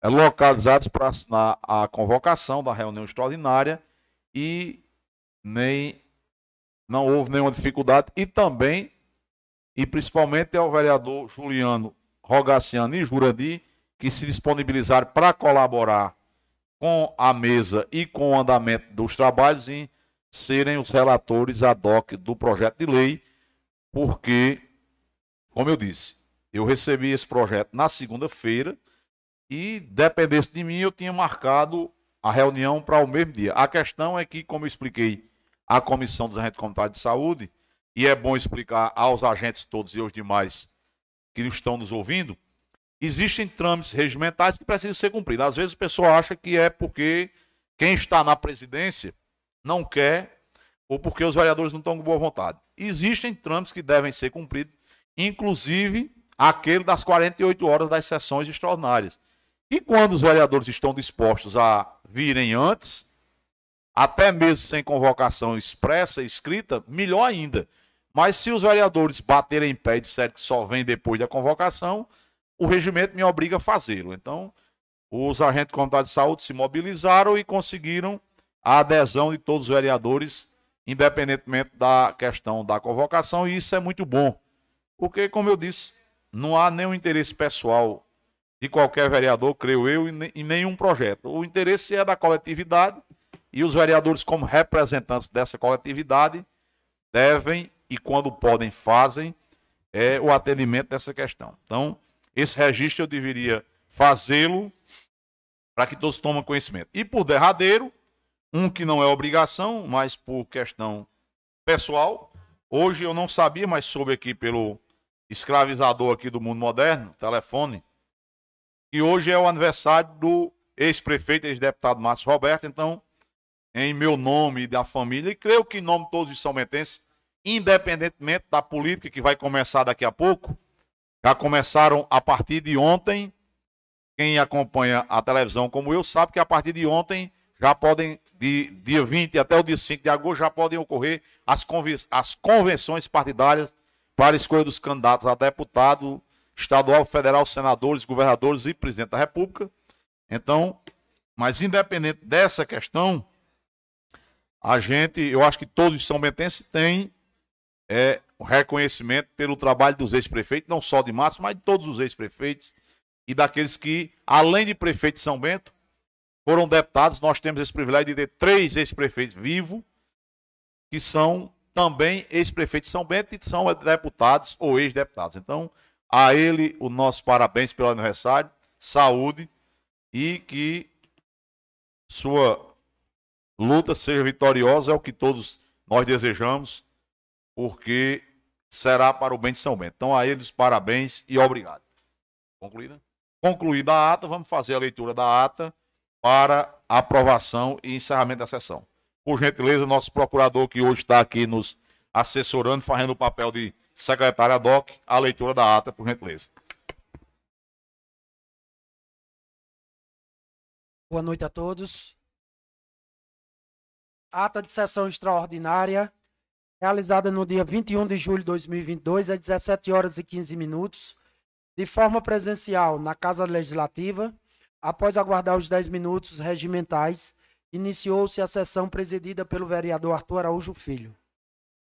eh, localizados para assinar a convocação da reunião extraordinária e nem não houve nenhuma dificuldade. E também, e principalmente, é o vereador Juliano Rogaciano e Jurandi, que se disponibilizaram para colaborar com a mesa e com o andamento dos trabalhos em serem os relatores ad hoc do projeto de lei, porque, como eu disse, eu recebi esse projeto na segunda-feira e, dependesse de mim, eu tinha marcado a reunião para o mesmo dia. A questão é que, como eu expliquei à Comissão dos Agentes Comunitários de Saúde, e é bom explicar aos agentes todos e aos demais que estão nos ouvindo, existem trâmites regimentais que precisam ser cumpridos. Às vezes a pessoa acha que é porque quem está na presidência não quer ou porque os vereadores não estão com boa vontade. Existem trâmites que devem ser cumpridos, inclusive aquele das 48 horas das sessões extraordinárias. E quando os vereadores estão dispostos a virem antes, até mesmo sem convocação expressa, escrita, melhor ainda. Mas se os vereadores baterem em pé e disserem que só vem depois da convocação, o regimento me obriga a fazê-lo. Então, os agentes comunitários de saúde se mobilizaram e conseguiram a adesão de todos os vereadores, independentemente da questão da convocação, e isso é muito bom. Porque, como eu disse, não há nenhum interesse pessoal de qualquer vereador, creio eu, em nenhum projeto. O interesse é da coletividade e os vereadores, como representantes dessa coletividade, devem e quando podem fazem é, o atendimento dessa questão. Então, esse registro eu deveria fazê-lo para que todos tomem conhecimento. E por derradeiro, um que não é obrigação, mas por questão pessoal, hoje eu não sabia, mas soube aqui pelo escravizador aqui do mundo moderno, telefone, que hoje é o aniversário do ex-prefeito, ex-deputado Márcio Roberto, então em meu nome e da família, e creio que em nome de todos os salmentenses, independentemente da política que vai começar daqui a pouco, já começaram a partir de ontem. Quem acompanha a televisão como eu sabe que a partir de ontem já podem de dia 20 até o dia 5 de agosto, já podem ocorrer as, conven as convenções partidárias para escolha dos candidatos a deputado estadual, federal, senadores, governadores e presidente da República. Então, mas independente dessa questão, a gente, eu acho que todos os são bentenses têm é, reconhecimento pelo trabalho dos ex-prefeitos, não só de Matos, mas de todos os ex-prefeitos e daqueles que, além de prefeito de São Bento, foram deputados. Nós temos esse privilégio de ter três ex-prefeitos vivos, que são também ex-prefeitos de São Bento e são deputados ou ex-deputados. Então, a ele o nosso parabéns pelo aniversário, saúde e que sua luta seja vitoriosa, é o que todos nós desejamos, porque será para o bem de São Bento. Então, a eles, parabéns e obrigado. Concluída? Concluída a ata, vamos fazer a leitura da ata para aprovação e encerramento da sessão. Por gentileza, nosso procurador que hoje está aqui nos assessorando, fazendo o papel de secretária DOC, a leitura da ata, por gentileza. Boa noite a todos. Ata de sessão extraordinária, realizada no dia 21 de julho de 2022, às 17 horas e 15 minutos, de forma presencial na Casa Legislativa, após aguardar os 10 minutos regimentais, iniciou-se a sessão presidida pelo vereador Arthur Araújo Filho.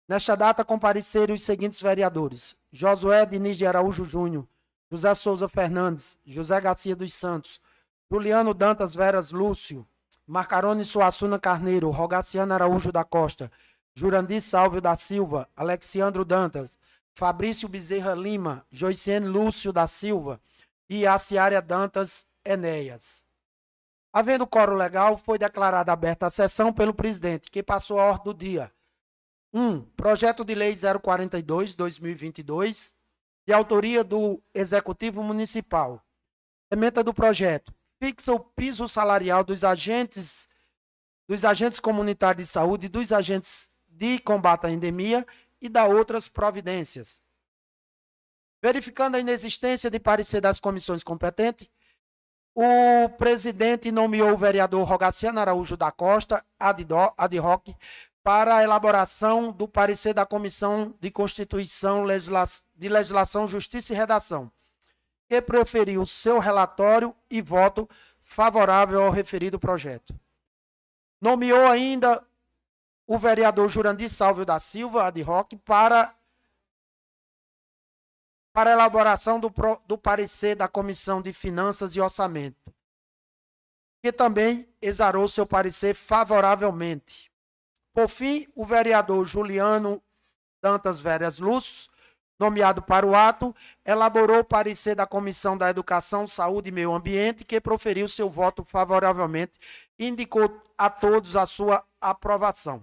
Nesta data compareceram os seguintes vereadores: Josué Diniz de Araújo Júnior, José Souza Fernandes, José Garcia dos Santos, Juliano Dantas Veras Lúcio, Marcarone Suassuna Carneiro, Rogaciano Araújo da Costa, Jurandir Salvio da Silva, Alexiandro Dantas, Fabrício Bezerra Lima, Joiciene Lúcio da Silva e Aciária Dantas Enéas. Havendo coro legal, foi declarada aberta a sessão pelo presidente, que passou a ordem do dia. 1. Um, projeto de Lei 042-2022, de autoria do Executivo Municipal. Ementa do projeto. Fixa o piso salarial dos agentes dos agentes comunitários de saúde e dos agentes de combate à endemia e da outras providências. Verificando a inexistência de parecer das comissões competentes, o presidente nomeou o vereador Rogaciano Araújo da Costa, ad hoc, para a elaboração do parecer da Comissão de Constituição, de Legislação, Justiça e Redação, que proferiu seu relatório e voto favorável ao referido projeto. Nomeou ainda o vereador Jurandir Salvio da Silva, ad hoc, para, para elaboração do, do parecer da Comissão de Finanças e Orçamento, que também exarou seu parecer favoravelmente. Por fim, o vereador Juliano Dantas Veras Lúcio, nomeado para o ato, elaborou o parecer da Comissão da Educação, Saúde e Meio Ambiente, que proferiu seu voto favoravelmente e indicou a todos a sua aprovação.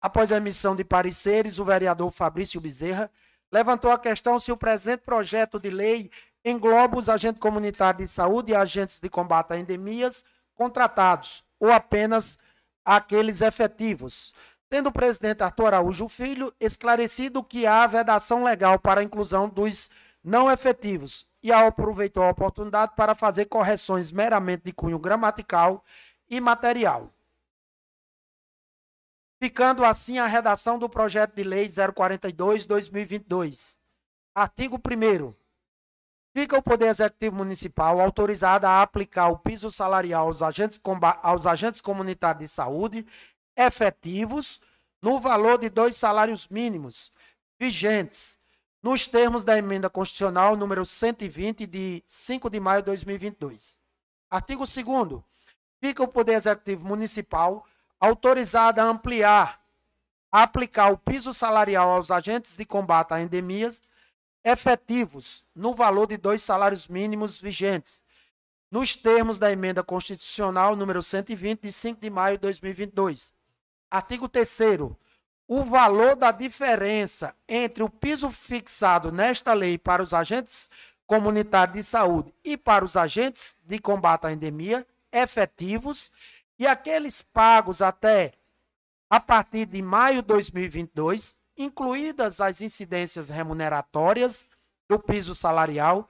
Após a emissão de pareceres, o vereador Fabrício Bezerra levantou a questão se o presente projeto de lei engloba os agentes comunitários de saúde e agentes de combate a endemias contratados ou apenas aqueles efetivos. Tendo o presidente Arthur Araújo Filho esclarecido que há vedação legal para a inclusão dos não efetivos e aproveitou a oportunidade para fazer correções meramente de cunho gramatical e material ficando assim a redação do projeto de lei 042/2022. Artigo 1 Fica o Poder Executivo Municipal autorizado a aplicar o piso salarial aos agentes, aos agentes comunitários de saúde efetivos no valor de dois salários mínimos vigentes, nos termos da emenda constitucional número 120 de 5 de maio de 2022. Artigo 2 Fica o Poder Executivo Municipal autorizada a ampliar, aplicar o piso salarial aos agentes de combate a endemias efetivos no valor de dois salários mínimos vigentes, nos termos da emenda constitucional número 120 de 5 de maio de 2022. Artigo 3 o valor da diferença entre o piso fixado nesta lei para os agentes comunitários de saúde e para os agentes de combate à endemia efetivos e aqueles pagos até a partir de maio de 2022, incluídas as incidências remuneratórias do piso salarial,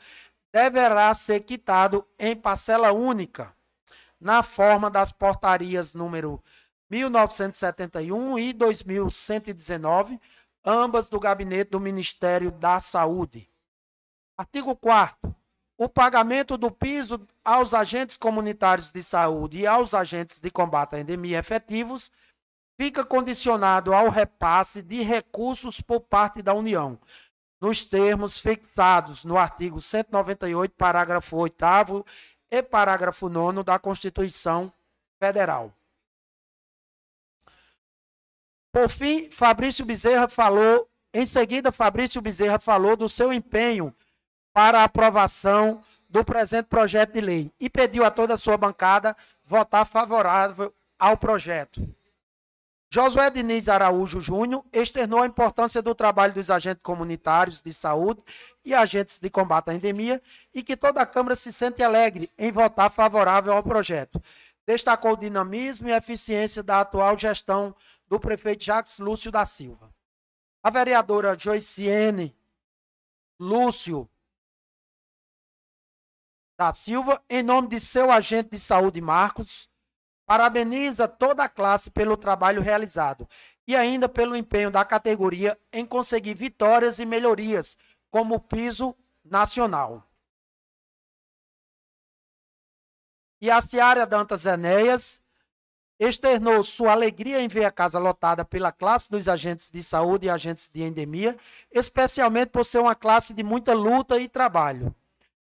deverá ser quitado em parcela única, na forma das portarias número 1971 e 2119, ambas do gabinete do Ministério da Saúde. Artigo 4 o pagamento do piso aos agentes comunitários de saúde e aos agentes de combate à endemia efetivos fica condicionado ao repasse de recursos por parte da União, nos termos fixados no artigo 198, parágrafo 8 e parágrafo 9 da Constituição Federal. Por fim, Fabrício Bezerra falou, em seguida, Fabrício Bezerra falou do seu empenho para a aprovação do presente projeto de lei e pediu a toda a sua bancada votar favorável ao projeto. Josué Diniz Araújo Júnior externou a importância do trabalho dos agentes comunitários de saúde e agentes de combate à endemia e que toda a Câmara se sente alegre em votar favorável ao projeto. Destacou o dinamismo e eficiência da atual gestão do prefeito Jacques Lúcio da Silva. A vereadora Joiciene Lúcio da Silva, em nome de seu agente de saúde, Marcos, parabeniza toda a classe pelo trabalho realizado e ainda pelo empenho da categoria em conseguir vitórias e melhorias, como piso nacional. E a Ciara Dantas Enéas externou sua alegria em ver a casa lotada pela classe dos agentes de saúde e agentes de endemia, especialmente por ser uma classe de muita luta e trabalho.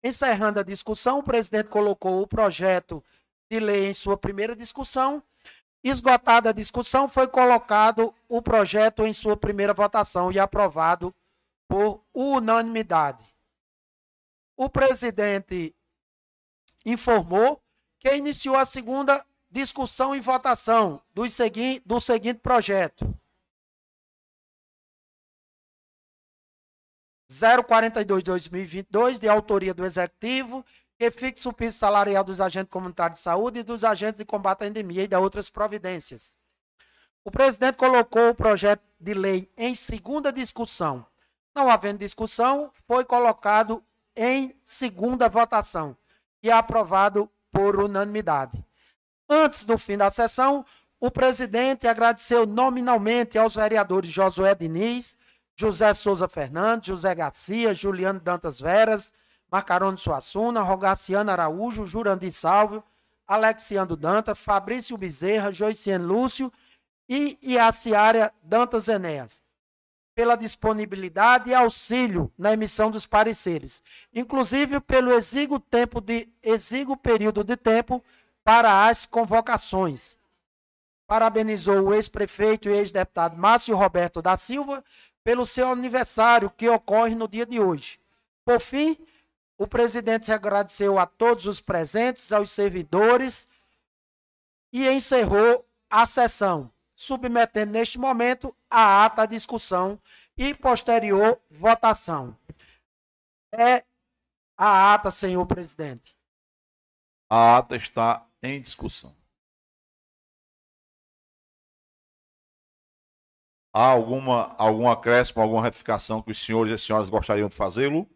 Encerrando a discussão, o presidente colocou o projeto de lei em sua primeira discussão. Esgotada a discussão, foi colocado o projeto em sua primeira votação e aprovado por unanimidade. O presidente informou que iniciou a segunda discussão e votação do seguinte, do seguinte projeto. 042-2022, de autoria do Executivo, que fixa o piso salarial dos agentes comunitários de saúde e dos agentes de combate à endemia e da outras providências. O presidente colocou o projeto de lei em segunda discussão. Não havendo discussão, foi colocado em segunda votação e aprovado por unanimidade. Antes do fim da sessão, o presidente agradeceu nominalmente aos vereadores Josué Diniz, José Souza Fernandes, José Garcia, Juliano Dantas Veras, Macarone Suassuna, Rogaciano Araújo, Jurandir Salvio, Alexiando Dantas, Fabrício Bezerra, Joiciane Lúcio e Iaciária Dantas Enéas, pela disponibilidade e auxílio na emissão dos pareceres, inclusive pelo exíguo tempo de exíguo período de tempo para as convocações. Parabenizou o ex-prefeito e ex-deputado Márcio Roberto da Silva pelo seu aniversário, que ocorre no dia de hoje. Por fim, o presidente agradeceu a todos os presentes, aos servidores e encerrou a sessão, submetendo neste momento a ata à discussão e posterior votação. É a ata, senhor presidente. A ata está em discussão. Há alguma, algum acréscimo, alguma retificação que os senhores e as senhoras gostariam de fazê-lo?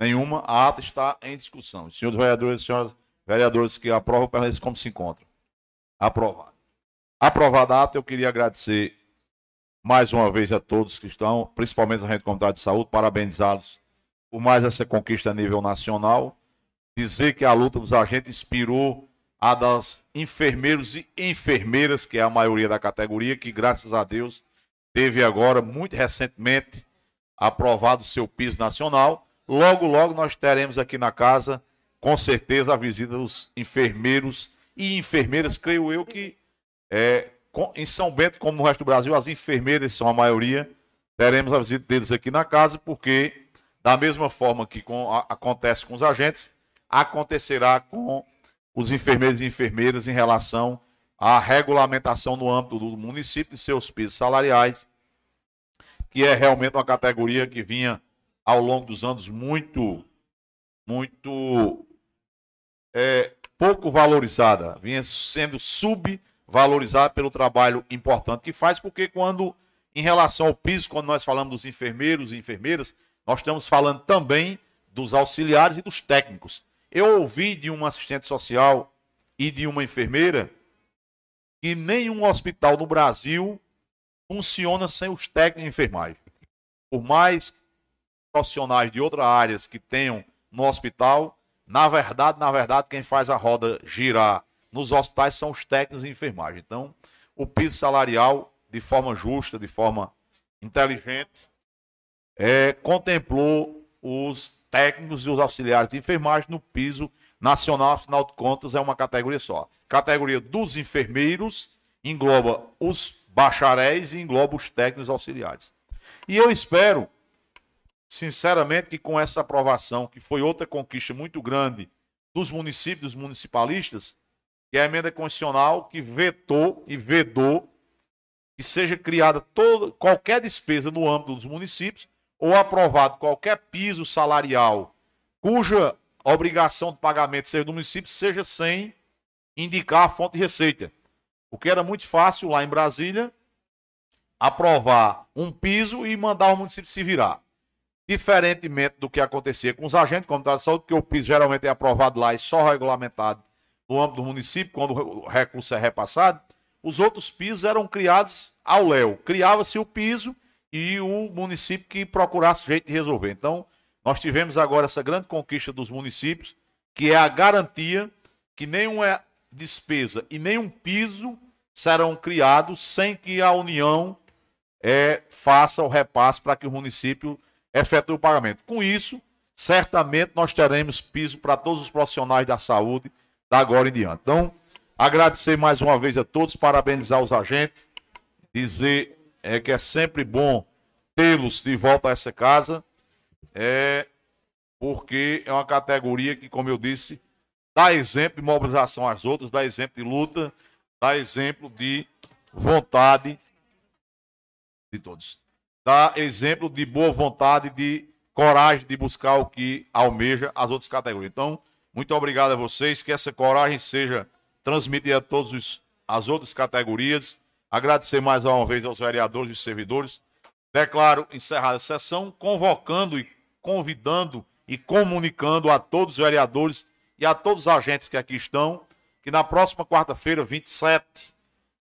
Nenhuma. A ata está em discussão. Os senhores vereadores e senhoras vereadores que aprovam, permaneçam como se encontram. Aprovado. Aprovada a ata, eu queria agradecer mais uma vez a todos que estão, principalmente a Rede Comunitária de Saúde, parabenizá-los por mais essa conquista a nível nacional. Dizer que a luta dos agentes inspirou a das enfermeiros e enfermeiras, que é a maioria da categoria, que graças a Deus teve agora, muito recentemente, aprovado o seu piso nacional. Logo, logo nós teremos aqui na casa, com certeza, a visita dos enfermeiros e enfermeiras, creio eu que é, em São Bento, como no resto do Brasil, as enfermeiras são a maioria. Teremos a visita deles aqui na casa, porque, da mesma forma que com, a, acontece com os agentes, acontecerá com os enfermeiros e enfermeiras em relação à regulamentação no âmbito do município de seus pisos salariais, que é realmente uma categoria que vinha ao longo dos anos muito, muito é, pouco valorizada, vinha sendo subvalorizada pelo trabalho importante que faz, porque quando, em relação ao piso, quando nós falamos dos enfermeiros e enfermeiras, nós estamos falando também dos auxiliares e dos técnicos. Eu ouvi de um assistente social e de uma enfermeira que nenhum hospital no Brasil funciona sem os técnicos de enfermagem. Por mais profissionais de outras áreas que tenham no hospital, na verdade, na verdade, quem faz a roda girar nos hospitais são os técnicos de enfermagem. Então, o piso salarial, de forma justa, de forma inteligente, é, contemplou os técnicos e os auxiliares de enfermagem no piso nacional, afinal de contas, é uma categoria só. Categoria dos enfermeiros engloba os bacharéis e engloba os técnicos auxiliares. E eu espero, sinceramente, que com essa aprovação, que foi outra conquista muito grande dos municípios, dos municipalistas, que é a emenda constitucional que vetou e vedou que seja criada toda, qualquer despesa no âmbito dos municípios ou aprovado qualquer piso salarial cuja obrigação de pagamento seja do município, seja sem indicar a fonte de receita. Porque era muito fácil lá em Brasília aprovar um piso e mandar o município se virar. Diferentemente do que acontecia com os agentes comunitários de saúde, que o piso geralmente é aprovado lá e só regulamentado no âmbito do município, quando o recurso é repassado, os outros pisos eram criados ao léu. Criava-se o piso e o município que procurasse jeito de resolver. Então, nós tivemos agora essa grande conquista dos municípios, que é a garantia que nenhuma despesa e nenhum piso serão criados sem que a União é, faça o repasse para que o município efetue o pagamento. Com isso, certamente nós teremos piso para todos os profissionais da saúde da agora em diante. Então, agradecer mais uma vez a todos, parabenizar os agentes, dizer é, que é sempre bom tê-los de volta a essa casa, é, porque é uma categoria que, como eu disse, dá exemplo de mobilização às outras, dá exemplo de luta, dá exemplo de vontade de todos. Dá exemplo de boa vontade, de coragem de buscar o que almeja as outras categorias. Então, muito obrigado a vocês, que essa coragem seja transmitida a todas as outras categorias. Agradecer mais uma vez aos vereadores e servidores. Declaro encerrada a sessão, convocando e convidando e comunicando a todos os vereadores e a todos os agentes que aqui estão, que na próxima quarta-feira, 27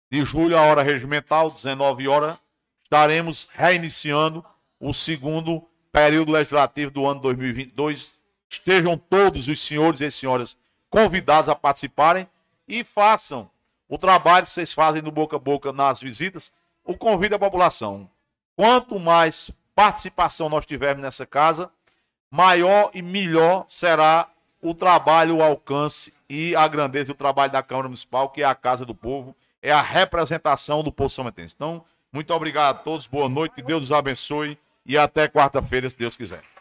de julho, a hora regimental, 19 horas, estaremos reiniciando o segundo período legislativo do ano 2022 Estejam todos os senhores e senhoras convidados a participarem e façam o trabalho que vocês fazem no boca a boca nas visitas. O convite à população. Quanto mais participação nós tivermos nessa casa, maior e melhor será o trabalho, o alcance e a grandeza do trabalho da Câmara Municipal, que é a Casa do Povo, é a representação do povo sometense. Então, muito obrigado a todos, boa noite, que Deus os abençoe e até quarta-feira, se Deus quiser.